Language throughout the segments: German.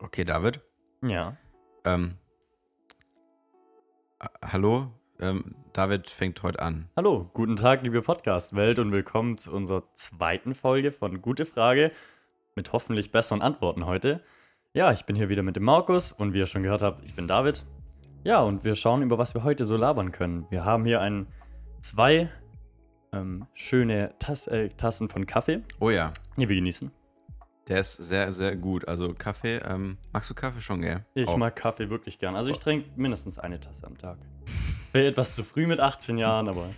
Okay, David. Ja. Ähm, äh, hallo? Ähm, David fängt heute an. Hallo, guten Tag, liebe Podcast-Welt und willkommen zu unserer zweiten Folge von Gute Frage mit hoffentlich besseren Antworten heute. Ja, ich bin hier wieder mit dem Markus und wie ihr schon gehört habt, ich bin David. Ja, und wir schauen, über was wir heute so labern können. Wir haben hier ein, zwei ähm, schöne Tass, äh, Tassen von Kaffee, Oh ja, die wir genießen. Der ist sehr, sehr gut. Also Kaffee, ähm, magst du Kaffee schon, gell? Ich Auch. mag Kaffee wirklich gern. Also ich trinke mindestens eine Tasse am Tag. Wäre etwas zu früh mit 18 Jahren, aber.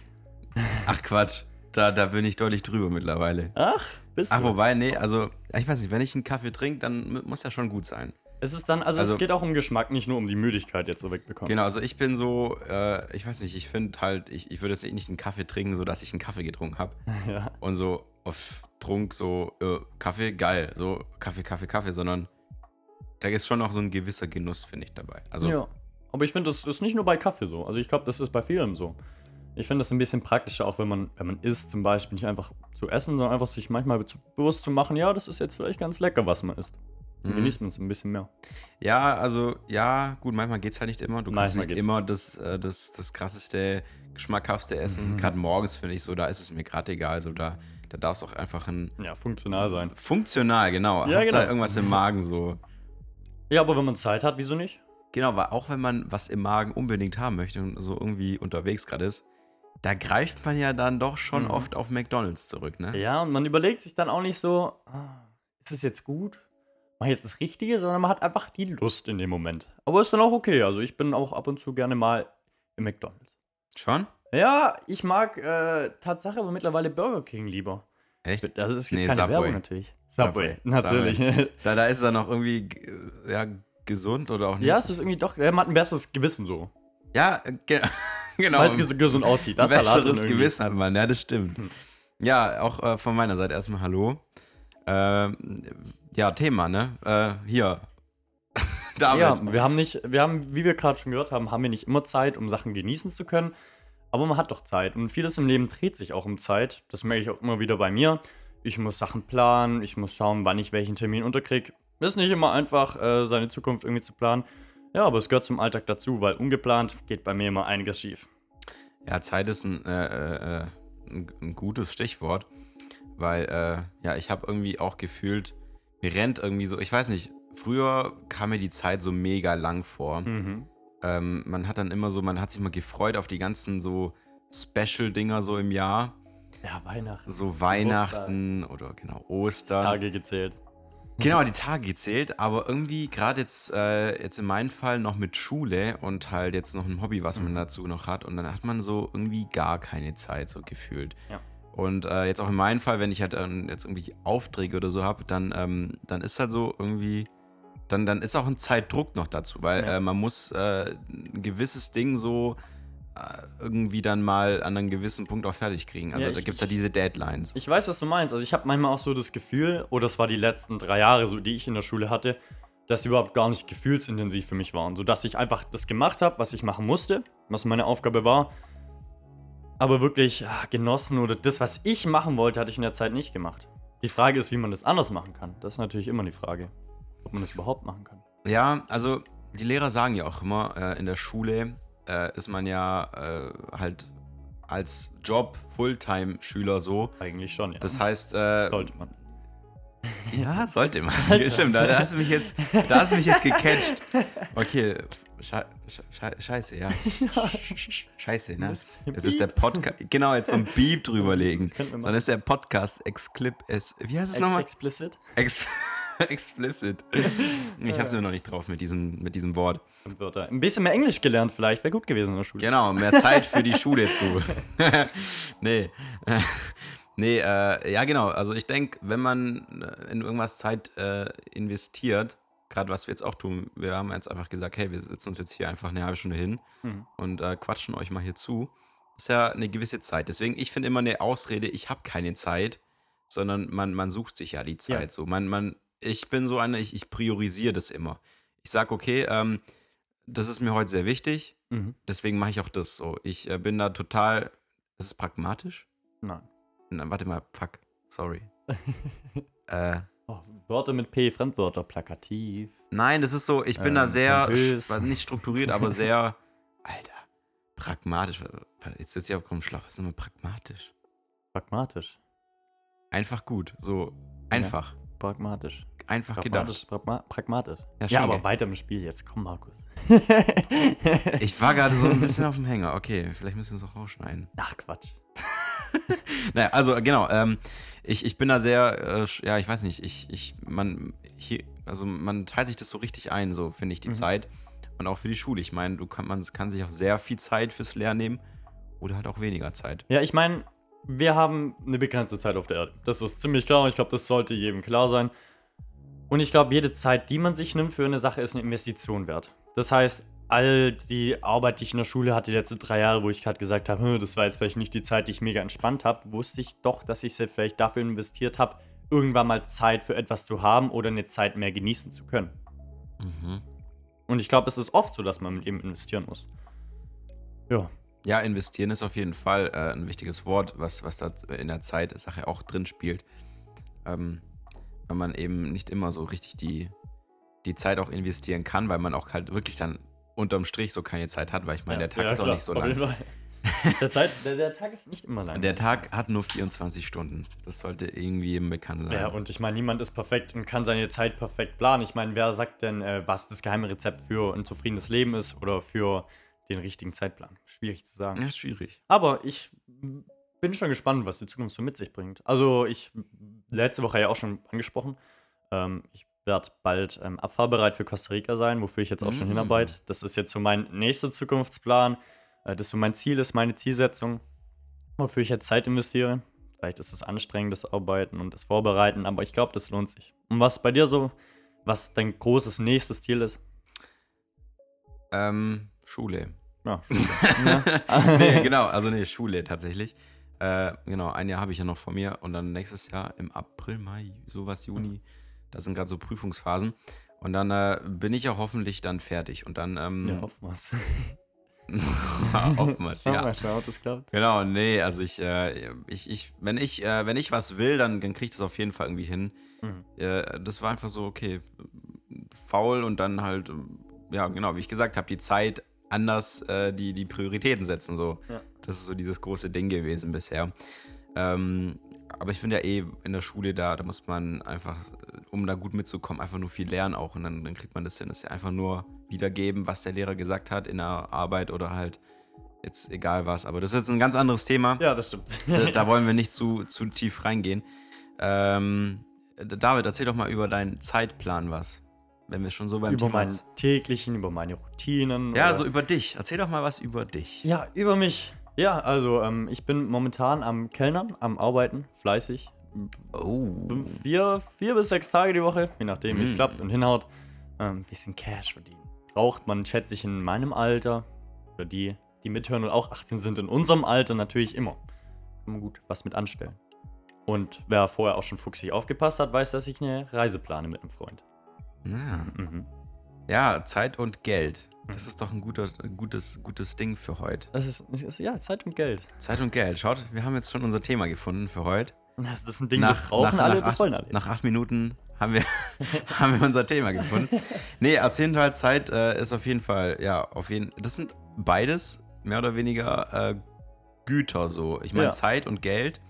Ach Quatsch, da, da bin ich deutlich drüber mittlerweile. Ach, bist Ach, du? wobei, nee, also, ich weiß nicht, wenn ich einen Kaffee trinke, dann mu- muss der schon gut sein. Es ist dann, also, Also- es geht auch um Geschmack, nicht nur um die Müdigkeit jetzt so wegbekommen. Genau, also ich bin so, äh, ich weiß nicht, ich finde halt, ich, ich würde jetzt nicht einen Kaffee trinken, so dass ich einen Kaffee getrunken habe. Ja. Und so auf Trunk so, äh, Kaffee, geil, so Kaffee, Kaffee, Kaffee, sondern da ist schon noch so ein gewisser Genuss, finde ich, dabei. Also, ja. Aber ich finde, das ist nicht nur bei Kaffee so. Also ich glaube, das ist bei vielem so. Ich finde das ein bisschen praktischer, auch wenn man, wenn man isst, zum Beispiel nicht einfach zu essen, sondern einfach sich manchmal bewusst zu machen, ja, das ist jetzt vielleicht ganz lecker, was man isst. Dann Mhm. genießt man es ein bisschen mehr. Ja, also, ja, gut, manchmal geht es halt nicht immer. Du kannst nicht immer das, äh, das, das krasseste, geschmackhaftste essen. Mhm. Gerade morgens finde ich so, da ist es mir gerade egal. So, da, da darf es auch einfach ein. Ja, funktional sein. Funktional, genau. Ja, Hauptsache genau. irgendwas im Magen so. Ja, aber wenn man Zeit hat, wieso nicht? Genau, weil auch wenn man was im Magen unbedingt haben möchte und so irgendwie unterwegs gerade ist, da greift man ja dann doch schon Mhm. oft auf McDonalds zurück, ne? Ja, und man überlegt sich dann auch nicht so, ah, ist es jetzt gut? Mach ich jetzt das Richtige, sondern man hat einfach die Lust in dem Moment. Aber ist dann auch okay. Also ich bin auch ab und zu gerne mal im McDonalds. Schon? Ja, ich mag äh, Tatsache aber mittlerweile Burger King lieber. Echt? Das ist jetzt Nee, keine Subway. Werbung natürlich. Subway. natürlich. Da, da ist dann noch irgendwie ja, gesund oder auch nicht. ja, es ist irgendwie doch, man hat ein besseres Gewissen so. Ja, ge genau. Weil es ges gesund aussieht. Das ein besseres. Gewissen hat man, ja, das stimmt. Hm. Ja, auch äh, von meiner Seite erstmal Hallo. Ähm, ja, Thema, ne? Äh, hier. David. Ja, wir haben nicht, wir haben, wie wir gerade schon gehört haben, haben wir nicht immer Zeit, um Sachen genießen zu können. Aber man hat doch Zeit. Und vieles im Leben dreht sich auch um Zeit. Das merke ich auch immer wieder bei mir. Ich muss Sachen planen, ich muss schauen, wann ich welchen Termin unterkriege. Ist nicht immer einfach, äh, seine Zukunft irgendwie zu planen. Ja, aber es gehört zum Alltag dazu, weil ungeplant geht bei mir immer einiges schief. Ja, Zeit ist ein, äh, äh, ein, ein gutes Stichwort, weil äh, ja, ich habe irgendwie auch gefühlt, mir rennt irgendwie so, ich weiß nicht, früher kam mir die Zeit so mega lang vor. Mhm. Ähm, man hat dann immer so, man hat sich mal gefreut auf die ganzen so Special-Dinger so im Jahr, Ja, Weihnachten. so Weihnachten oder genau Ostern. Tage gezählt. Genau, die Tage gezählt, aber irgendwie gerade jetzt, äh, jetzt in meinem Fall noch mit Schule und halt jetzt noch ein Hobby, was man Mhm. dazu noch hat und dann hat man so irgendwie gar keine Zeit so gefühlt. Ja. Und äh, jetzt auch in meinem Fall, wenn ich halt ähm, jetzt irgendwie Aufträge oder so habe, dann, ähm, dann ist halt so irgendwie, dann, dann ist auch ein Zeitdruck noch dazu, weil Ja. äh, man muss äh, ein gewisses Ding so äh, irgendwie dann mal an einem gewissen Punkt auch fertig kriegen. Also Ja, da ich- gibt es ja diese Deadlines. Ich weiß, was du meinst. Also ich habe manchmal auch so das Gefühl, oder das war die letzten drei Jahre, so die ich in der Schule hatte, dass sie überhaupt gar nicht gefühlsintensiv für mich waren. So dass ich einfach das gemacht habe, was ich machen musste, was meine Aufgabe war. Aber wirklich ah, genossen oder das, was ich machen wollte, hatte ich in der Zeit nicht gemacht. Die Frage ist, wie man das anders machen kann. Das ist natürlich immer die Frage. Ob man das überhaupt machen kann. Ja, also die Lehrer sagen ja auch immer, äh, in der Schule äh, ist man ja äh, halt als Job Fulltime-Schüler so. Eigentlich schon, ja. Das heißt, äh, sollte man. ja, sollte man. Alter. Stimmt, da, da hast du mich jetzt, da hast du mich jetzt gecatcht. Okay, sche sche sche scheiße, ja. Scheiße, ne? Es ist der Podcast. Genau, jetzt so ein Beep drüberlegen. Dann ist der Podcast Exclip. Wie heißt es nochmal? Explicit. Ex explicit. Ich hab's nur noch nicht drauf mit diesem, mit diesem Wort. Wörter. Ein bisschen mehr Englisch gelernt vielleicht. Wäre gut gewesen in der Schule. Genau, mehr Zeit für die Schule zu. nee. nee, äh, ja, genau. Also ich denke, wenn man äh, in irgendwas Zeit äh, investiert, gerade was wir jetzt auch tun, wir haben jetzt einfach gesagt, hey, wir setzen uns jetzt hier einfach eine halbe Stunde hin Mhm. und äh, quatschen euch mal hier zu. Das ist ja eine gewisse Zeit. Deswegen, ich finde immer eine Ausrede, ich habe keine Zeit, sondern man, man sucht sich ja die Zeit. Ja. So, man, man, ich bin so einer, ich, ich priorisiere das immer. Ich sage, okay, ähm, das ist mir heute sehr wichtig, Mhm. deswegen mache ich auch das so. Ich äh, bin da total. Ist es pragmatisch? Nein. Na, warte mal, fuck, sorry. äh, Oh, Wörter mit P, Fremdwörter, plakativ. Nein, das ist so, ich bin Ähm, da sehr, pompös. sch- nicht strukturiert, aber sehr, Alter, pragmatisch. Jetzt sitze ich auf dem Schlaf. Was ist nochmal pragmatisch? Pragmatisch. Einfach gut, so einfach, Pragmatisch. einfach Pragmatisch. gedacht. Pragma pragmatisch. Ja, Ja, aber gell? weiter im Spiel jetzt. Komm, Markus. Ich war gerade so ein bisschen auf dem Hänger. Okay, vielleicht müssen wir es auch rausschneiden. Ach, Quatsch. Naja, also genau, ähm, ich, ich bin da sehr, äh, ja, ich weiß nicht, ich, ich, man, hier, also man teilt sich das so richtig ein, so finde ich die Mhm. Zeit. Und auch für die Schule. Ich meine, du kann, man kann sich auch sehr viel Zeit fürs Lernen nehmen oder halt auch weniger Zeit. Ja, ich meine, wir haben eine begrenzte Zeit auf der Erde. Das ist ziemlich klar und ich glaube, das sollte jedem klar sein. Und ich glaube, jede Zeit, die man sich nimmt für eine Sache, ist eine Investition wert. Das heißt, all die Arbeit, die ich in der Schule hatte, die letzten drei Jahre, wo ich gerade gesagt habe, "Hm, das war jetzt vielleicht nicht die Zeit, die ich mega entspannt habe, wusste ich doch, dass ich sie vielleicht dafür investiert habe, irgendwann mal Zeit für etwas zu haben oder eine Zeit mehr genießen zu können. Mhm. Und ich glaube, es ist oft so, dass man mit eben investieren muss. Ja. Ja, investieren ist auf jeden Fall äh, ein wichtiges Wort, was, was da in der Zeit Sache auch drin spielt. Ähm, weil man eben nicht immer so richtig die, die Zeit auch investieren kann, weil man auch halt wirklich dann unterm Strich so keine Zeit hat, weil ich meine, Ja, der Tag ja, ist auch klar, nicht so lang. Der, Zeit, der, der Tag ist nicht immer lang. Der Tag hat nur 24 Stunden. Das sollte irgendwie jedem bekannt sein. Ja, und ich meine, niemand ist perfekt und kann seine Zeit perfekt planen. Ich meine, wer sagt denn, äh, was das geheime Rezept für ein zufriedenes Leben ist oder für den richtigen Zeitplan? Schwierig zu sagen. Ja, schwierig. Aber ich bin schon gespannt, was die Zukunft so mit sich bringt. Also, ich letzte Woche ja auch schon angesprochen. Ähm, ich werde bald ähm, abfahrbereit für Costa Rica sein, wofür ich jetzt auch schon Mm. hinarbeite. Das ist jetzt so mein nächster Zukunftsplan. Äh, das so mein Ziel ist, meine Zielsetzung, wofür ich jetzt Zeit investiere. Vielleicht ist es anstrengend, das Arbeiten und das Vorbereiten, aber ich glaube, das lohnt sich. Und was bei dir so, was dein großes nächstes Ziel ist? Ähm, Schule. Ja, Schule. nee, genau, also nee, Schule tatsächlich. Äh, genau, ein Jahr habe ich ja noch vor mir und dann nächstes Jahr im April, Mai, sowas, Juni, da sind gerade so Prüfungsphasen. Und dann äh, bin ich ja hoffentlich dann fertig. Und dann, ähm, Ja, hoffen wir's. oftmals, Ja, ja. mal schauen, ob das klappt. Genau, nee, also ich, äh, ich, ich, wenn ich, äh, wenn ich was will, dann, dann kriege ich das auf jeden Fall irgendwie hin. Mhm. Äh, das war einfach so, okay, faul und dann halt, ja, genau, wie ich gesagt habe, die Zeit anders, äh, die, die Prioritäten setzen, so. Ja. Das ist so dieses große Ding gewesen bisher. Ähm, aber ich finde ja eh in der Schule da, da muss man einfach, um da gut mitzukommen, einfach nur viel lernen auch und dann, dann kriegt man das hin, das ist ja einfach nur wiedergeben, was der Lehrer gesagt hat in der Arbeit oder halt jetzt egal was. Aber das ist jetzt ein ganz anderes Thema Ja, das stimmt. da, da wollen wir nicht zu, zu tief reingehen. Ähm, David, erzähl doch mal über deinen Zeitplan was. Wenn wir schon so beim über Thema meinen täglichen, über meine Routinen. Ja, so über dich. Erzähl doch mal was über dich. Ja, über mich. Ja, also ähm, ich bin momentan am Kellnern, am Arbeiten, fleißig. Oh. Vier, vier bis sechs Tage die Woche, je nachdem, wie es Mm. klappt und hinhaut. Ähm, bisschen Cash verdienen. Braucht man, schätze ich, in meinem Alter, oder die, die mithören und auch 18 sind, in unserem Alter natürlich immer. Kann man gut was mit anstellen. Und wer vorher auch schon fuchsig aufgepasst hat, weiß, dass ich eine Reise plane mit einem Freund. Ja. Mhm. ja, Zeit und Geld. Das Mhm. ist doch ein, guter, ein gutes, gutes Ding für heute. Das ist, das ist, ja, Zeit und Geld. Zeit und Geld. Schaut, wir haben jetzt schon unser Thema gefunden für heute. Das ist ein Ding, Nach- das brauchen nach- alle, nach das acht- wollen alle. Nach acht Minuten haben wir, haben wir unser Thema gefunden. Nee, Erzählenteil Zeit äh, ist auf jeden Fall, ja, auf jeden Das sind beides mehr oder weniger äh, Güter so. Ich meine, Ja. Zeit und Geld.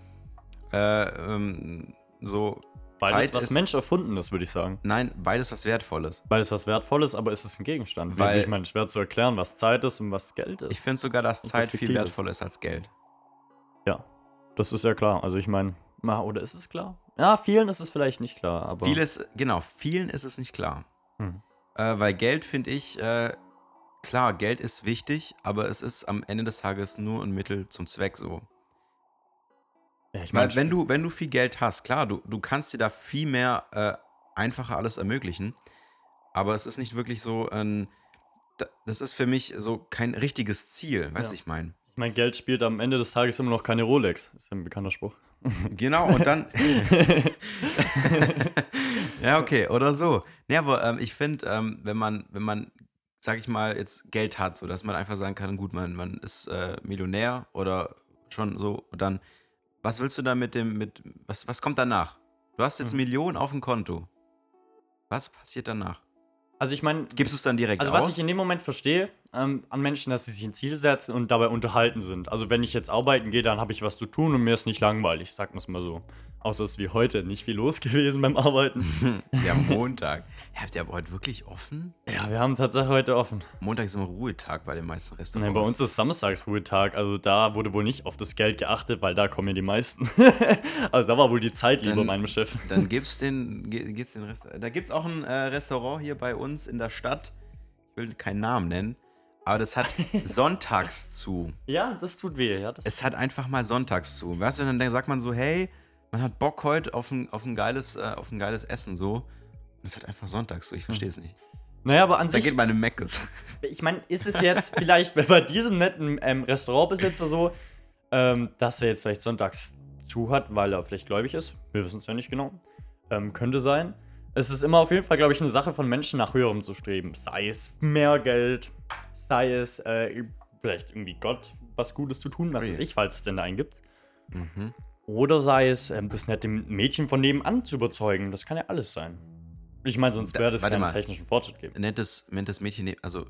Äh, ähm, so. Beides, Zeit was ist, Mensch erfunden ist, würde ich sagen. Nein, beides was Wertvolles. Beides was Wertvolles, aber ist es ein Gegenstand? Weil- ich meine, schwer zu erklären, was Zeit ist und was Geld ist. Ich finde sogar, dass Und Zeit was viel fiktiv ist. wertvoller ist als Geld. ja, das ist ja klar. Also ich meine, oder ist es klar? Ja, vielen ist es vielleicht nicht klar, aber. Vieles, genau, vielen ist es nicht klar. Hm. Äh, weil Geld finde ich, äh, klar, Geld ist wichtig, aber es ist am Ende des Tages nur ein Mittel zum Zweck so. Ja, ich Weil meine, wenn du, wenn du viel Geld hast, klar, du, du kannst dir da viel mehr äh, einfacher alles ermöglichen, aber es ist nicht wirklich so ein, da- das ist für mich so kein richtiges Ziel, weißt du, Ja. ich meine. ich mein, Geld spielt am Ende des Tages immer noch keine Rolex. Das ist ja ein bekannter Spruch. Genau, und dann. ja, okay, oder so. Nee, aber ähm, ich finde, ähm, wenn man, wenn man, sag ich mal, jetzt Geld hat, so dass man einfach sagen kann, gut, man, man ist äh, Millionär oder schon so, und dann, was willst du da mit dem, mit, was, was kommt danach? Du hast jetzt Mhm. Millionen auf dem Konto. Was passiert danach? Also ich meine, Gibst du es dann direkt also aus? was ich in dem Moment verstehe ähm, an Menschen, dass sie sich ein Ziel setzen und dabei unterhalten sind. Also wenn ich jetzt arbeiten gehe, dann habe ich was zu tun und mir ist nicht langweilig, sagen wir es mal so. Außer es ist wie heute nicht viel los gewesen beim Arbeiten. ja, Montag. Habt ihr aber heute wirklich offen? ja, wir haben tatsächlich heute offen. Montag ist immer Ruhetag bei den meisten Restaurants. Nein, bei uns ist Samstagsruhetag, also da wurde wohl nicht auf das Geld geachtet, weil da kommen ja die meisten. also da war wohl die Zeit lieber meinem Chef. Dann gibt's den, geht's den Rest, da gibt's auch ein äh, Restaurant hier bei uns in der Stadt. Ich will keinen Namen nennen, aber das hat sonntags zu. Ja, das tut weh, ja. Das Es hat einfach mal sonntags zu. Weißt du, dann sagt man so, hey, man hat Bock heute auf ein, auf ein, geiles, äh, auf ein geiles Essen so. Und es hat einfach sonntags so. Ich verstehe es nicht. naja, aber an Da sich, geht meine Meckes. ich meine, ist es jetzt vielleicht bei diesem netten ähm, Restaurantbesitzer so, ähm, dass er jetzt vielleicht sonntags zu hat, weil er vielleicht gläubig ist? Wir wissen es ja nicht genau. Ähm, könnte sein. Es ist immer auf jeden Fall, glaube ich, eine Sache von Menschen nach höherem zu streben. Sei es mehr Geld, sei es äh, vielleicht irgendwie Gott was Gutes zu tun, was Ui. weiß ich, falls es denn da einen gibt. Mhm. Oder sei es, ähm, das nette Mädchen von nebenan zu überzeugen. Das kann ja alles sein. Ich meine, sonst Da- wäre das warte keinen mal. technischen Fortschritt geben. Nettes, nettes Mädchen, ne- also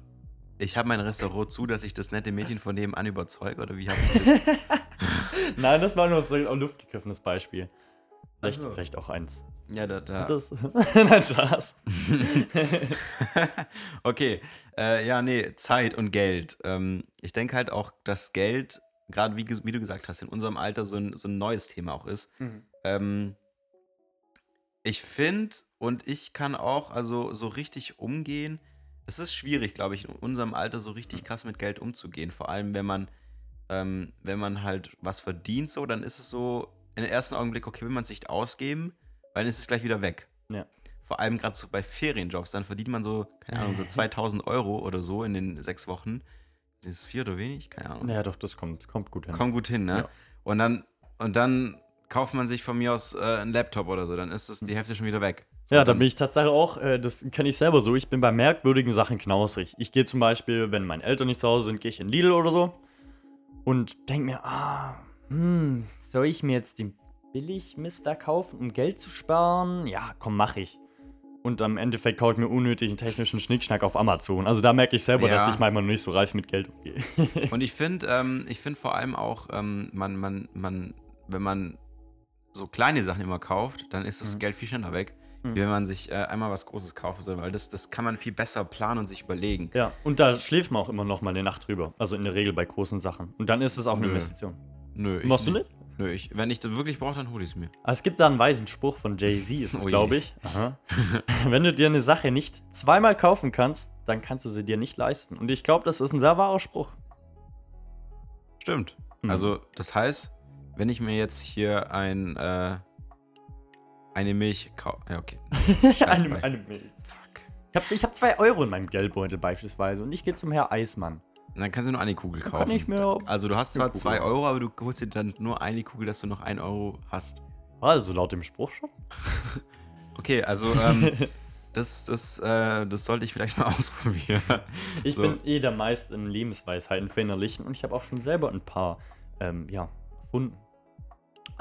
ich habe mein Restaurant zu, dass ich das nette Mädchen von nebenan überzeuge oder wie habe ich das? Nein, das war nur so ein luftgegriffenes Beispiel. Vielleicht, Ach so. vielleicht auch eins. Ja, da, da. Das? Nein, Spaß. Okay, äh, ja, nee, Zeit und Geld. Ähm, ich denke halt auch, dass Geld, gerade wie, wie du gesagt hast, in unserem Alter so ein, so ein neues Thema auch ist. Ähm, ich finde und ich kann auch also so richtig umgehen. Es ist schwierig, glaube ich, in unserem Alter so richtig krass mit Geld umzugehen. Vor allem, wenn man, ähm, wenn man halt was verdient, so, dann ist es so in den ersten Augenblick, okay, will man es nicht ausgeben, weil dann ist es gleich wieder weg. Ja. Vor allem gerade so bei Ferienjobs, dann verdient man so, keine Ahnung, so 2000 Euro oder so in den sechs Wochen. Ist es viel oder wenig? Keine Ahnung. Ja, doch, das kommt, kommt gut hin. Kommt gut hin, ne? Ja. Und dann, und dann kauft man sich von mir aus äh, einen Laptop oder so, dann ist es die Hälfte schon wieder weg. So, Ja, da bin ich tatsächlich auch, äh, das kenne ich selber so. Ich bin bei merkwürdigen Sachen knausrig. Ich gehe zum Beispiel, wenn meine Eltern nicht zu Hause sind, gehe ich in Lidl oder so und denke mir, ah, hm, soll ich mir jetzt den Billigmister kaufen, um Geld zu sparen? Ja, komm, mach ich. Und am Endeffekt kaufe ich mir unnötigen technischen Schnickschnack auf Amazon. Also da merke ich selber, Ja. dass ich manchmal noch nicht so reif mit Geld umgehe. Und ich finde, ähm, ich finde vor allem auch, ähm, man, man, man, wenn man so kleine Sachen immer kauft, dann ist das Mhm. Geld viel schneller weg, Mhm. wie wenn man sich äh, einmal was Großes kaufen soll, weil das, das kann man viel besser planen und sich überlegen. ja, und da schläft man auch immer noch mal eine Nacht drüber. Also in der Regel bei großen Sachen. Und dann ist es auch eine Nö. Investition. Nö, ich Machst du nicht? Nö, ich, wenn ich das wirklich brauche, dann hole ich es mir. Es gibt da einen weisen Spruch von Jay-Z, ist es, Oh glaube ich. Wenn du dir eine Sache nicht zweimal kaufen kannst, dann kannst du sie dir nicht leisten. Und ich glaube, das ist ein sehr wahrer Spruch. Stimmt. Hm. Also, das heißt, wenn ich mir jetzt hier ein, äh, eine Milch kaufe. Ja, okay. Eine, eine Milch. Fuck. Ich habe ich hab zwei Euro in meinem Geldbeutel beispielsweise und ich gehe zum Herr Eismann. Dann kannst du nur eine Kugel Dann kaufen. kann ich mir also, du hast zwar Kugel zwei kaufen. Euro, aber du holst dir dann nur eine Kugel, dass du noch ein Euro hast. Also laut dem Spruch schon. Okay, also, ähm, das, das, äh, das sollte ich vielleicht mal ausprobieren. Ich So. bin eh der Meister im Lebensweisheiten verinnerlichen und ich habe auch schon selber ein paar, ähm, ja, erfunden.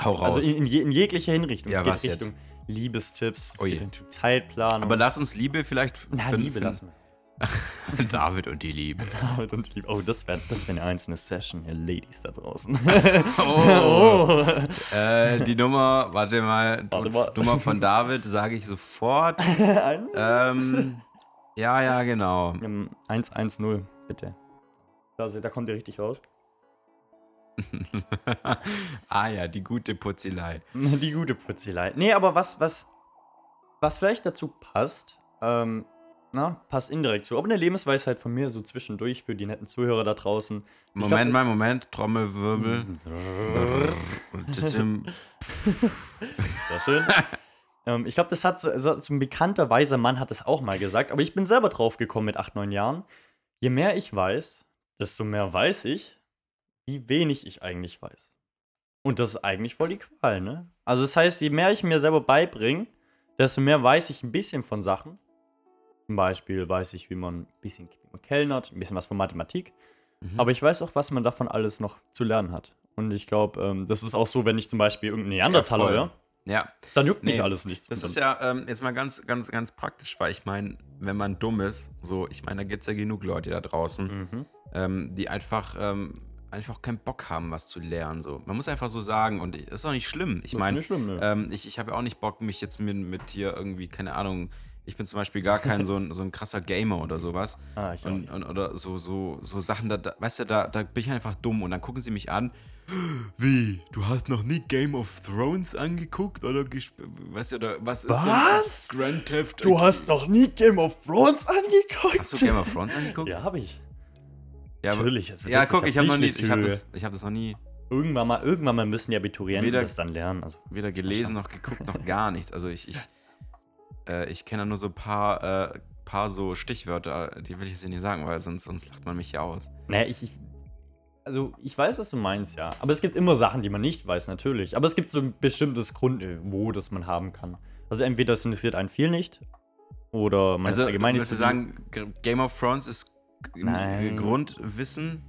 Hau raus. Also in, in, je, in jeglicher Hinrichtung. Ja, es geht was jetzt? Richtung Liebestipps, es Oh Zeitplanung. aber lass uns Liebe vielleicht. Na, Liebe lassen wir. David und die Liebe. David und Liebe. Oh, das wäre das wär eine einzelne Session, ihr Ladies da draußen. Oh. Äh, die Nummer, warte mal, Warte mal. Nummer von David sage ich sofort. Ähm, ja, ja, genau. Ähm, 110, bitte. Da, da kommt ihr richtig raus. ah ja, die gute Putzelei. Die gute Putzelei. Nee, aber was, was, was vielleicht dazu passt, ähm, na, passt indirekt zu. Aber eine Lebensweisheit von mir so zwischendurch für die netten Zuhörer da draußen. Ich glaub, Moment das- mal, Moment, Trommelwirbel. Und tschim. Sehr schön. ähm, ich glaube, das hat so, so, so ein bekannter weiser Mann hat das auch mal gesagt, aber ich bin selber drauf gekommen mit 8, 9 Jahren. Je mehr ich weiß, desto mehr weiß ich, wie wenig ich eigentlich weiß. Und das ist eigentlich voll die Qual, ne? Also das heißt, je mehr ich mir selber beibringe, desto mehr weiß ich ein bisschen von Sachen. Zum Beispiel weiß ich, wie man ein bisschen kellnert, ein bisschen was von Mathematik. Mhm. Aber ich weiß auch, was man davon alles noch zu lernen hat. Und ich glaube, ähm, das ist auch so, wenn ich zum Beispiel irgendeinen Neandertaler höre, Ja, Dann juckt Nee, nicht alles nichts. das ist ja ähm, jetzt mal ganz, ganz, ganz praktisch, weil ich meine, wenn man dumm ist, so, ich meine, da gibt es ja genug Leute da draußen, Mhm. ähm, die einfach, ähm, einfach keinen Bock haben, was zu lernen. So. Man muss einfach so sagen, und ich- ist auch nicht schlimm. Ich Das meine, ne? ähm, ich, ich habe ja auch nicht Bock, mich jetzt mit, mit hier irgendwie, keine Ahnung, ich bin zum Beispiel gar kein so ein, so ein krasser Gamer oder sowas. ah, ich Und, und, oder so, so, so Sachen, da, da, weißt du, da, da bin ich einfach dumm und dann gucken sie mich an. Wie? Du hast noch nie Game of Thrones angeguckt? Oder weißt du, oder was ist Was? denn Grand Theft Du hast noch nie Game of Thrones angeguckt? Hast du Game of Thrones angeguckt? Ja, habe ich. Ja, Natürlich. also Ja, guck, ich habe noch nie, ich habe das, ich hab das noch nie Irgendwann mal, irgendwann mal müssen die Abiturienten Weder- das dann lernen. Also, weder gelesen noch geguckt noch gar nichts. Also ich, ich, äh, ich kenne nur so ein paar, äh, paar so Stichwörter, die will ich jetzt hier nicht sagen, weil sonst, sonst lacht man mich ja aus. Naja, ich, ich. Also, ich weiß, was du meinst, ja. Aber es gibt immer Sachen, die man nicht weiß, natürlich. Aber es gibt so ein bestimmtes Grundniveau, das man haben kann. Also, entweder es interessiert einen viel nicht. Oder man also ist allgemein nicht würdest du so sagen, Game of Thrones ist Nein. Grundwissen?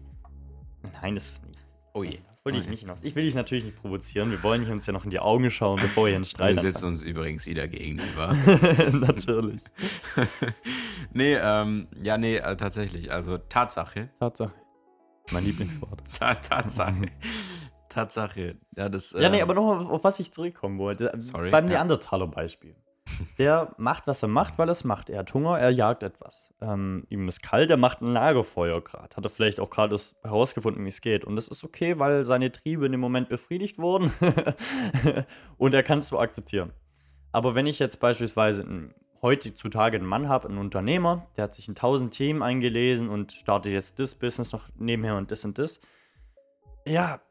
Nein, das ist nicht. Oh je. Wollte ich nicht hinaus. Ich will dich natürlich nicht provozieren. Wir wollen uns ja noch in die Augen schauen, bevor wir einen Streit Wir sitzen uns übrigens wieder gegenüber. Natürlich. nee, ähm, ja, nee, äh, tatsächlich. Also Tatsache. Tatsache. Mein Lieblingswort. Ta Tatsache. Tatsache. Ja, das. Ja, nee, ähm, aber noch auf, auf was ich zurückkommen wollte. Sorry, Beim ja. Neandertaler-Beispiel. Der macht, was er macht, weil er es macht. Er hat Hunger, er jagt etwas. Ähm, ihm ist kalt, er macht ein Lagerfeuer gerade. Hat er vielleicht auch gerade herausgefunden, wie es geht. Und das ist okay, weil seine Triebe in dem Moment befriedigt wurden. Und er kann es so akzeptieren. Aber wenn ich jetzt beispielsweise einen, heutzutage einen Mann habe, einen Unternehmer, der hat sich in tausend Themen eingelesen und startet jetzt das Business noch nebenher und das und das. Ja,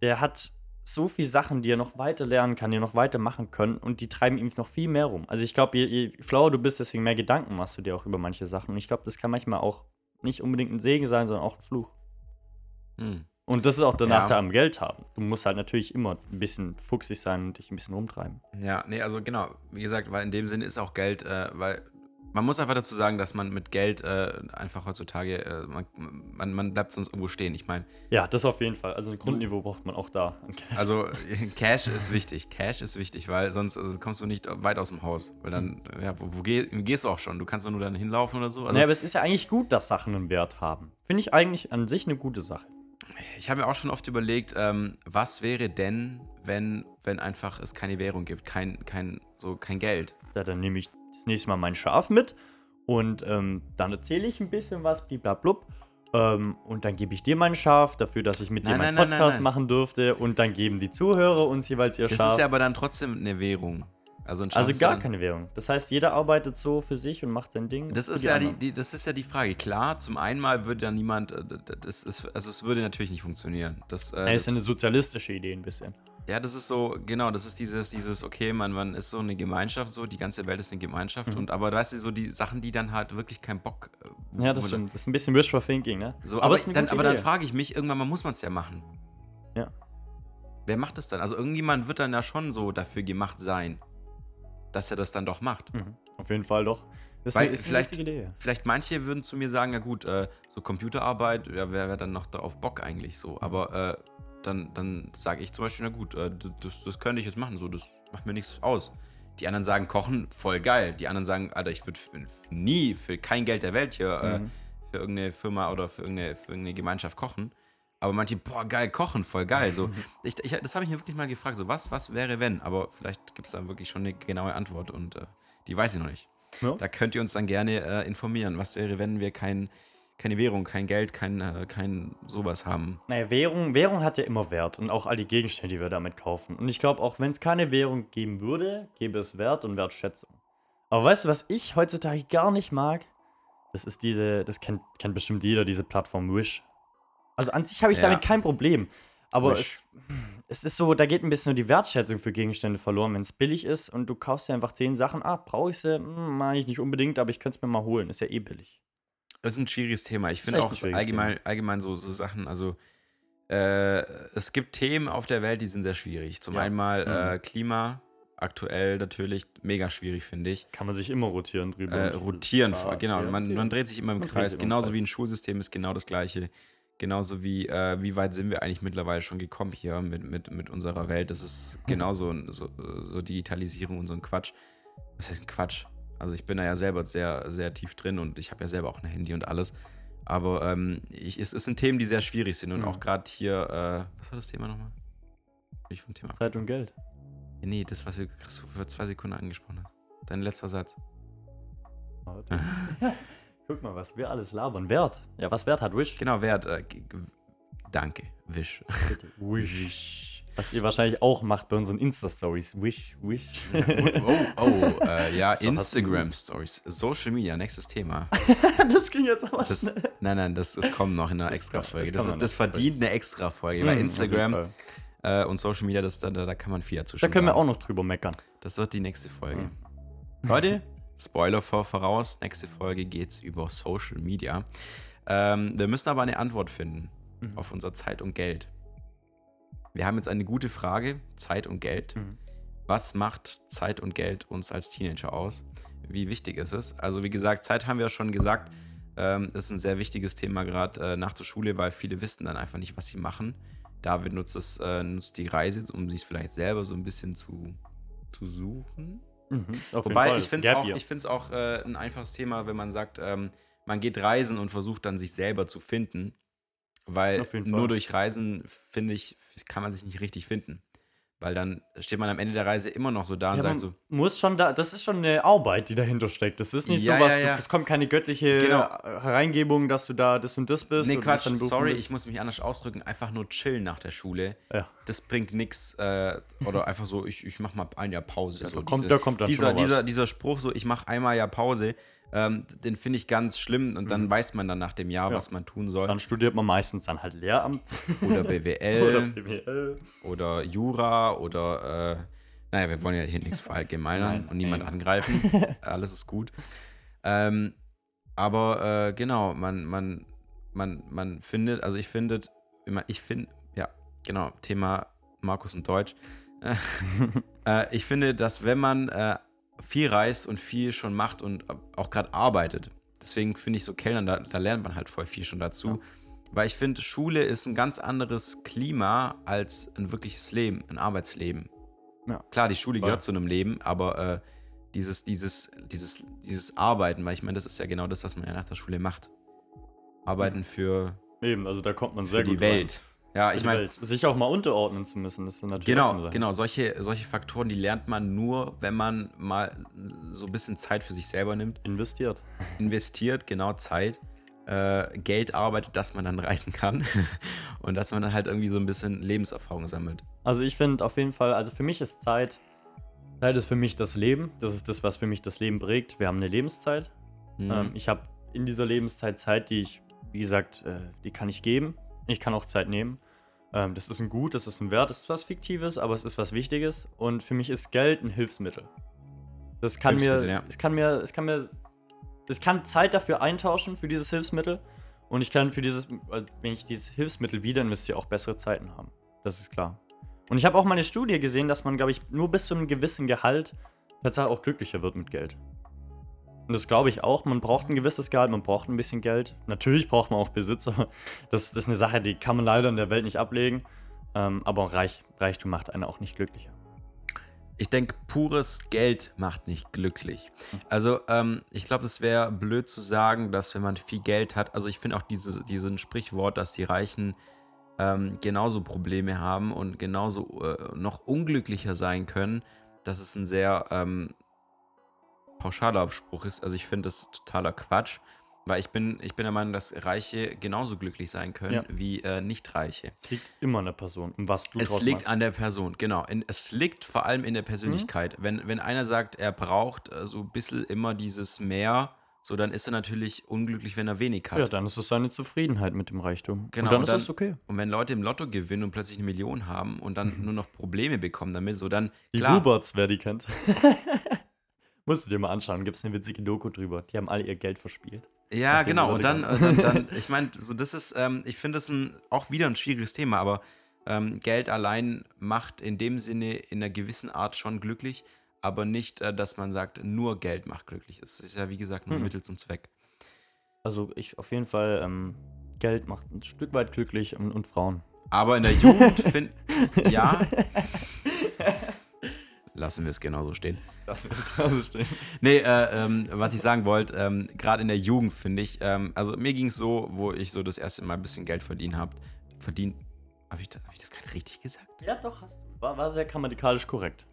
der hat so viele Sachen, die er noch weiter lernen kann, die er noch weiter machen können und die treiben ihm noch viel mehr rum. Also ich glaube, je, je schlauer du bist, deswegen mehr Gedanken machst du dir auch über manche Sachen. Und ich glaube, das kann manchmal auch nicht unbedingt ein Segen sein, sondern auch ein Fluch. hm. Und das ist auch der Ja. Nachteil am Geld haben. Du musst halt natürlich immer ein bisschen fuchsig sein und dich ein bisschen rumtreiben. Ja, nee, also genau, wie gesagt, weil in dem Sinne ist auch Geld, äh, weil man muss einfach dazu sagen, dass man mit Geld äh, einfach heutzutage, äh, man, man, man bleibt sonst irgendwo stehen. Ich meine, Ja, das auf jeden Fall. Also ein Grundniveau braucht man auch da. also Cash ist wichtig, Cash ist wichtig, weil sonst äh, kommst du nicht weit aus dem Haus, weil dann, ja, wo, wo geh, gehst du auch schon? Du kannst doch nur dann hinlaufen oder so. Also naja, aber es ist ja eigentlich gut, dass Sachen einen Wert haben. Finde ich eigentlich an sich eine gute Sache. ich habe mir auch schon oft überlegt, ähm, was wäre denn, wenn, wenn einfach es keine Währung gibt, kein, kein, so kein Geld. Ja, dann nehme ich das nächste Mal mein Schaf mit und ähm, dann erzähle ich ein bisschen was, bliblablub. Ähm, und dann gebe ich dir mein Schaf dafür, dass ich mit dir Nein, meinen nein, Podcast nein, machen durfte. Und dann geben die Zuhörer uns jeweils ihr Das Schaf. ist ja aber dann trotzdem eine Währung. Also, ein also gar keine Währung. Das heißt, jeder arbeitet so für sich und macht sein Ding. Das ist, ja die, die, das ist ja die Frage. Klar, zum einen mal würde dann niemand, äh, das ist, also es würde natürlich nicht funktionieren. Das, äh, Ja, ist das, eine sozialistische Idee ein bisschen. Ja, das ist so, genau, das ist dieses, dieses, okay, man, man ist so eine Gemeinschaft, so, die ganze Welt ist eine Gemeinschaft. Mhm. Und aber weißt du, so die Sachen, die dann halt wirklich keinen Bock. äh, Ja, das stimmt. Das ist ein bisschen Wishful Thinking, ne? So, aber, eine dann, aber dann frage ich mich, irgendwann mal muss man es ja machen. Ja. Wer macht es dann? Also irgendjemand wird dann ja schon so dafür gemacht sein, dass er das dann doch macht. Mhm. Auf jeden Fall doch. Das ist Weil eine, ist vielleicht- Idee. Vielleicht manche würden zu mir sagen, ja gut, äh, so Computerarbeit, ja, wer wäre dann noch darauf Bock eigentlich so. Aber äh, dann, dann sage ich zum Beispiel, na gut, äh, das, das könnte ich jetzt machen, so, das macht mir nichts aus. Die anderen sagen, kochen, voll geil. Die anderen sagen, Alter, ich würde nie für kein Geld der Welt hier äh, Mhm. für irgendeine Firma oder für irgendeine, für irgendeine Gemeinschaft kochen. Aber manche, boah, geil, kochen, voll geil. So, ich, ich, das habe ich mir wirklich mal gefragt, so, was, was wäre, wenn? Aber vielleicht gibt es da wirklich schon eine genaue Antwort und äh, die weiß ich noch nicht. Ja. Da könnt ihr uns dann gerne äh, informieren. Was wäre, wenn wir kein, keine Währung, kein Geld, kein, äh, kein sowas haben? Naja, Währung, Währung hat ja immer Wert und auch all die Gegenstände, die wir damit kaufen. Und ich glaube, auch wenn es keine Währung geben würde, gäbe es Wert und Wertschätzung. Aber weißt du, was ich heutzutage gar nicht mag? Das ist diese, das kennt, kennt bestimmt jeder, diese Plattform Wish. Also an sich habe ich Ja. damit kein Problem. Aber es, es ist so, da geht ein bisschen nur die Wertschätzung für Gegenstände verloren, wenn es billig ist und du kaufst dir einfach zehn Sachen. Ah, brauche ich sie? Hm, mach ich nicht unbedingt, aber ich könnte es mir mal holen. Ist ja eh billig. Das ist ein schwieriges Thema. Ich finde auch allgemein, allgemein so, so Sachen, also äh, es gibt Themen auf der Welt, die sind sehr schwierig. Zum Ja. einen mal Mhm. äh, Klima, aktuell natürlich mega schwierig, finde ich. Kann man sich immer rotieren drüber. Äh, rotieren, Ja, genau. ja, Man, man dreht sich immer im Man Kreis. Genauso wie ein Schulsystem ist genau das gleiche. Genauso wie, äh, wie weit sind wir eigentlich mittlerweile schon gekommen hier mit, mit, mit unserer Welt. Das ist genauso so, so Digitalisierung und so ein Quatsch. Was heißt ein Quatsch? Also ich bin da ja selber sehr, sehr tief drin und ich habe ja selber auch ein Handy und alles. Aber ähm, ich, es, es sind Themen, die sehr schwierig sind und Mhm. auch gerade hier, äh, was war das Thema nochmal? Bin ich vom Thema? Zeit und Geld. Nee, das, was wir Christoph vor zwei Sekunden angesprochen haben. Dein letzter Satz. Guck mal, was wir alles labern. Wert. Ja, was Wert hat Wish? Genau, Wert. Äh, danke, Wish. Wish. Was ihr wahrscheinlich auch macht bei unseren Insta-Stories. Wish, wish. oh, oh, äh, ja, So, hast du- Instagram Stories. Social Media, nächstes Thema. das ging jetzt aber Das, schnell. nein, nein, das, das kommt noch in einer Das extra kommt- Folge. das Das, ist, das verdient eine extra Folge, Mhm, weil auf Instagram äh, und Social Media, das, da, da kann man viel dazu Da können wir auch noch drüber meckern. Das wird die nächste Folge. Mhm. Leute, Spoiler vor, voraus, nächste Folge geht's über Social Media. Ähm, wir müssen aber eine Antwort finden Mhm. auf unser Zeit und Geld. Wir haben jetzt eine gute Frage, Zeit und Geld. Mhm. Was macht Zeit und Geld uns als Teenager aus? Wie wichtig ist es? Also wie gesagt, Zeit haben wir ja schon gesagt, ähm, ist ein sehr wichtiges Thema gerade äh, nach der Schule, weil viele wissen dann einfach nicht, was sie machen. David nutzt, es, äh, nutzt die Reise, um sich vielleicht selber so ein bisschen zu, zu suchen. Mhm. Wobei, ich finde es auch, ich auch äh, ein einfaches Thema, wenn man sagt, ähm, man geht reisen und versucht dann sich selber zu finden. Weil nur durch Reisen, finde ich, kann man sich nicht richtig finden. Weil dann steht man am Ende der Reise immer noch so da und Ja, sagt so, muss schon da, das ist schon eine Arbeit, die dahinter steckt. Das ist nicht Ja, so was, ja, ja. Es kommt keine göttliche Genau. Hereingebung, dass du da das und das bist. nee, Quatsch, sorry, bist. ich muss mich anders ausdrücken, einfach nur chillen nach der Schule. Ja. Das bringt nichts. Äh, oder einfach so, ich, ich mach mal ein Jahr Pause. Ja, so da kommt- diese, da kommt dann dieser, dieser, dieser Spruch, so, ich mache einmal Jahr Pause, ähm, den finde ich ganz schlimm und dann Mhm. weiß man dann nach dem Jahr, Ja. was man tun soll. Dann studiert man meistens dann halt Lehramt oder oder BWL BWL. oder, Jura oder, äh, naja, wir wollen ja hier nichts verallgemeinern Nein, und niemand nein. angreifen. Alles ist gut. Ähm, aber äh, genau, man, man, man, man findet, also ich finde, ich finde, ja, genau, Thema Markus und Deutsch. äh, ich finde, dass wenn man äh, viel reist und viel schon macht und auch gerade arbeitet, deswegen finde ich so Kellnern, da, da lernt man halt voll viel schon dazu. Ja. Weil ich finde, Schule ist ein ganz anderes Klima als ein wirkliches Leben, ein Arbeitsleben. Ja. Klar, die Schule gehört zu einem Leben, aber äh, dieses, dieses, dieses, dieses Arbeiten, weil ich meine, das ist ja genau das, was man ja nach der Schule macht. Arbeiten für, Eben, also da kommt man sehr für die gut rein. Welt. Ja, ich meine. Sich auch mal unterordnen zu müssen, das ist natürlich Genau, genau. Solche, solche Faktoren, die lernt man nur, wenn man mal so ein bisschen Zeit für sich selber nimmt, Investiert. investiert, genau Zeit, äh, Geld arbeitet, dass man dann reisen kann und dass man dann halt irgendwie so ein bisschen Lebenserfahrung sammelt. Also ich finde auf jeden Fall, also für mich ist Zeit, Zeit ist für mich das Leben. Das ist das, was für mich das Leben prägt. Wir haben eine Lebenszeit. Mhm. Ähm, ich habe in dieser Lebenszeit Zeit, die ich, wie gesagt, äh, die kann ich geben. Ich kann auch Zeit nehmen. Ähm, das ist ein Gut, das ist ein Wert, das ist was Fiktives, aber es ist was Wichtiges. Und für mich ist Geld ein Hilfsmittel. Das kann Hilfsmittel, mir, ja. es kann mir, es kann mir, es kann Zeit dafür eintauschen für dieses Hilfsmittel. Und ich kann für dieses, äh, wenn ich dieses Hilfsmittel wieder investiere, auch bessere Zeiten haben. Das ist klar. Und ich habe auch mal eine Studie gesehen, dass man, glaube ich, nur bis zu einem gewissen Gehalt tatsächlich auch glücklicher wird mit Geld. Und das glaube ich auch. Man braucht ein gewisses Gehalt, man braucht ein bisschen Geld. Natürlich braucht man auch Besitz, aber das, das ist eine Sache, die kann man leider in der Welt nicht ablegen. Ähm, aber Reich, Reichtum macht einen auch nicht glücklicher. Ich denke, pures Geld macht nicht glücklich. Also, ähm, ich glaube, es wäre blöd zu sagen, dass wenn man viel Geld hat, also ich finde auch diese, diesen Sprichwort, dass die Reichen ähm, genauso Probleme haben und genauso äh, noch unglücklicher sein können, dass es ein sehr ähm, pauschaler Spruch ist. Also ich finde das totaler Quatsch, weil ich bin, ich bin der Meinung, dass Reiche genauso glücklich sein können Ja. wie äh, Nicht-Reiche. Es liegt immer an der Person, um was du Es liegt machst. an der Person, genau. In, es liegt vor allem in der Persönlichkeit. Wenn, wenn einer sagt, er braucht äh, so ein bisschen immer dieses Mehr, so dann ist er natürlich unglücklich, wenn er wenig hat. Ja, dann ist es seine Zufriedenheit mit dem Reichtum. Genau, Und dann und ist dann- es okay. Und wenn Leute im Lotto gewinnen und plötzlich eine Million haben und dann nur noch Probleme bekommen damit, so dann, Die klar, Huberts, wer die kennt. Musst du dir mal anschauen, gibt es eine witzige Doku drüber. Die haben alle ihr Geld verspielt. Ja, genau. Und dann, dann, dann ich meine, so das ist, ähm, ich finde das ein, auch wieder ein schwieriges Thema, aber ähm, Geld allein macht in dem Sinne in einer gewissen Art schon glücklich, aber nicht, äh, dass man sagt, nur Geld macht glücklich. Es ist ja, wie gesagt, nur ein Mhm. Mittel zum Zweck. Also ich auf jeden Fall, ähm, Geld macht ein Stück weit glücklich und, und Frauen. Aber in der Jugend finde ja. Lassen wir es genauso stehen. Lassen wir es genauso stehen. Nee, äh, ähm, was ich sagen wollte, ähm, gerade in der Jugend finde ich, ähm, also mir ging es so, wo ich so das erste Mal ein bisschen Geld verdient habe. Verdient. Habe ich, hab ich das gerade richtig gesagt? Ja, doch, hast du. War, war sehr grammatikalisch korrekt.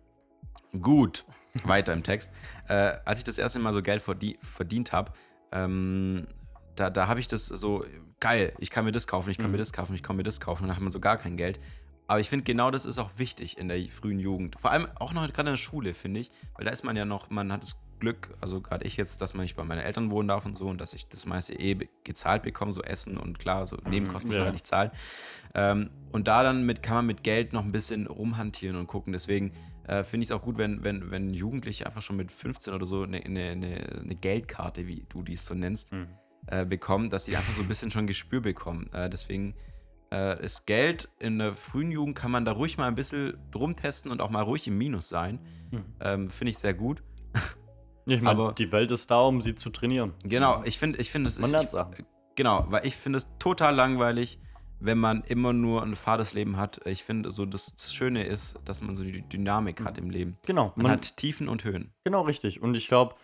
Gut, weiter im Text. Äh, als ich das erste Mal so Geld verdient, verdient habe, ähm, da, da habe ich das so, geil, ich kann mir das kaufen, ich kann Mhm. mir das kaufen, ich kann mir das kaufen. Und dann hat man so gar kein Geld. Aber ich finde, genau das ist auch wichtig in der frühen Jugend. Vor allem auch noch gerade in der Schule, finde ich. Weil da ist man ja noch, man hat das Glück, also gerade ich jetzt, dass man nicht bei meinen Eltern wohnen darf und so und dass ich das meiste eh gezahlt bekomme, so Essen und klar, so Nebenkosten muss man ja. halt nicht zahlen. Ähm, und da dann mit, kann man mit Geld noch ein bisschen rumhantieren und gucken. Deswegen äh, finde ich es auch gut, wenn, wenn, wenn Jugendliche einfach schon mit 15 oder so eine, eine, eine, eine Geldkarte, wie du dies so nennst, Mhm. äh, bekommen, dass sie einfach so ein bisschen schon Gespür bekommen. Äh, deswegen äh, ist Geld in der frühen Jugend, kann man da ruhig mal ein bisschen rumtesten und auch mal ruhig im Minus sein. Mhm. Ähm, finde ich sehr gut. Ich meine, Aber- die Welt ist da, um sie zu trainieren. Genau, ich finde, ich finde, es ist. Ich, genau, weil ich finde es total langweilig, wenn man immer nur ein fades Leben hat. Ich finde, so das, das Schöne ist, dass man so die Dynamik hat im Leben. Genau, Man, man, hat Tiefen und Höhen. genau richtig. Und ich glaube,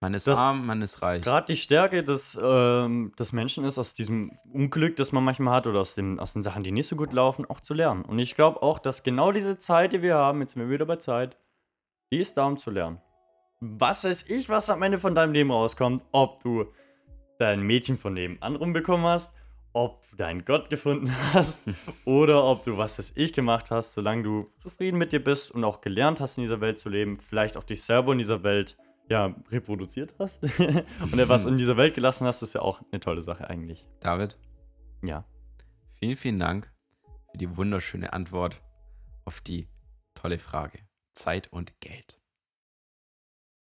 Man ist Das- arm, man ist reich. gerade die Stärke des, ähm, des Menschen ist, aus diesem Unglück, das man manchmal hat, oder aus, dem, aus den Sachen, die nicht so gut laufen, auch zu lernen. Und ich glaube auch, dass genau diese Zeit, die wir haben, jetzt sind wir wieder bei Zeit, die ist da, um zu lernen. Was weiß ich, was am Ende von deinem Leben rauskommt, ob du dein Mädchen von nebenan rumbekommen hast, ob du deinen Gott gefunden hast oder ob du was weiß ich gemacht hast, solange du zufrieden mit dir bist und auch gelernt hast, in dieser Welt zu leben, vielleicht auch dich selber in dieser Welt ja, reproduziert hast und etwas in dieser Welt gelassen hast, ist ja auch eine tolle Sache eigentlich. David, Ja. vielen, vielen Dank für die wunderschöne Antwort auf die tolle Frage. Zeit und Geld.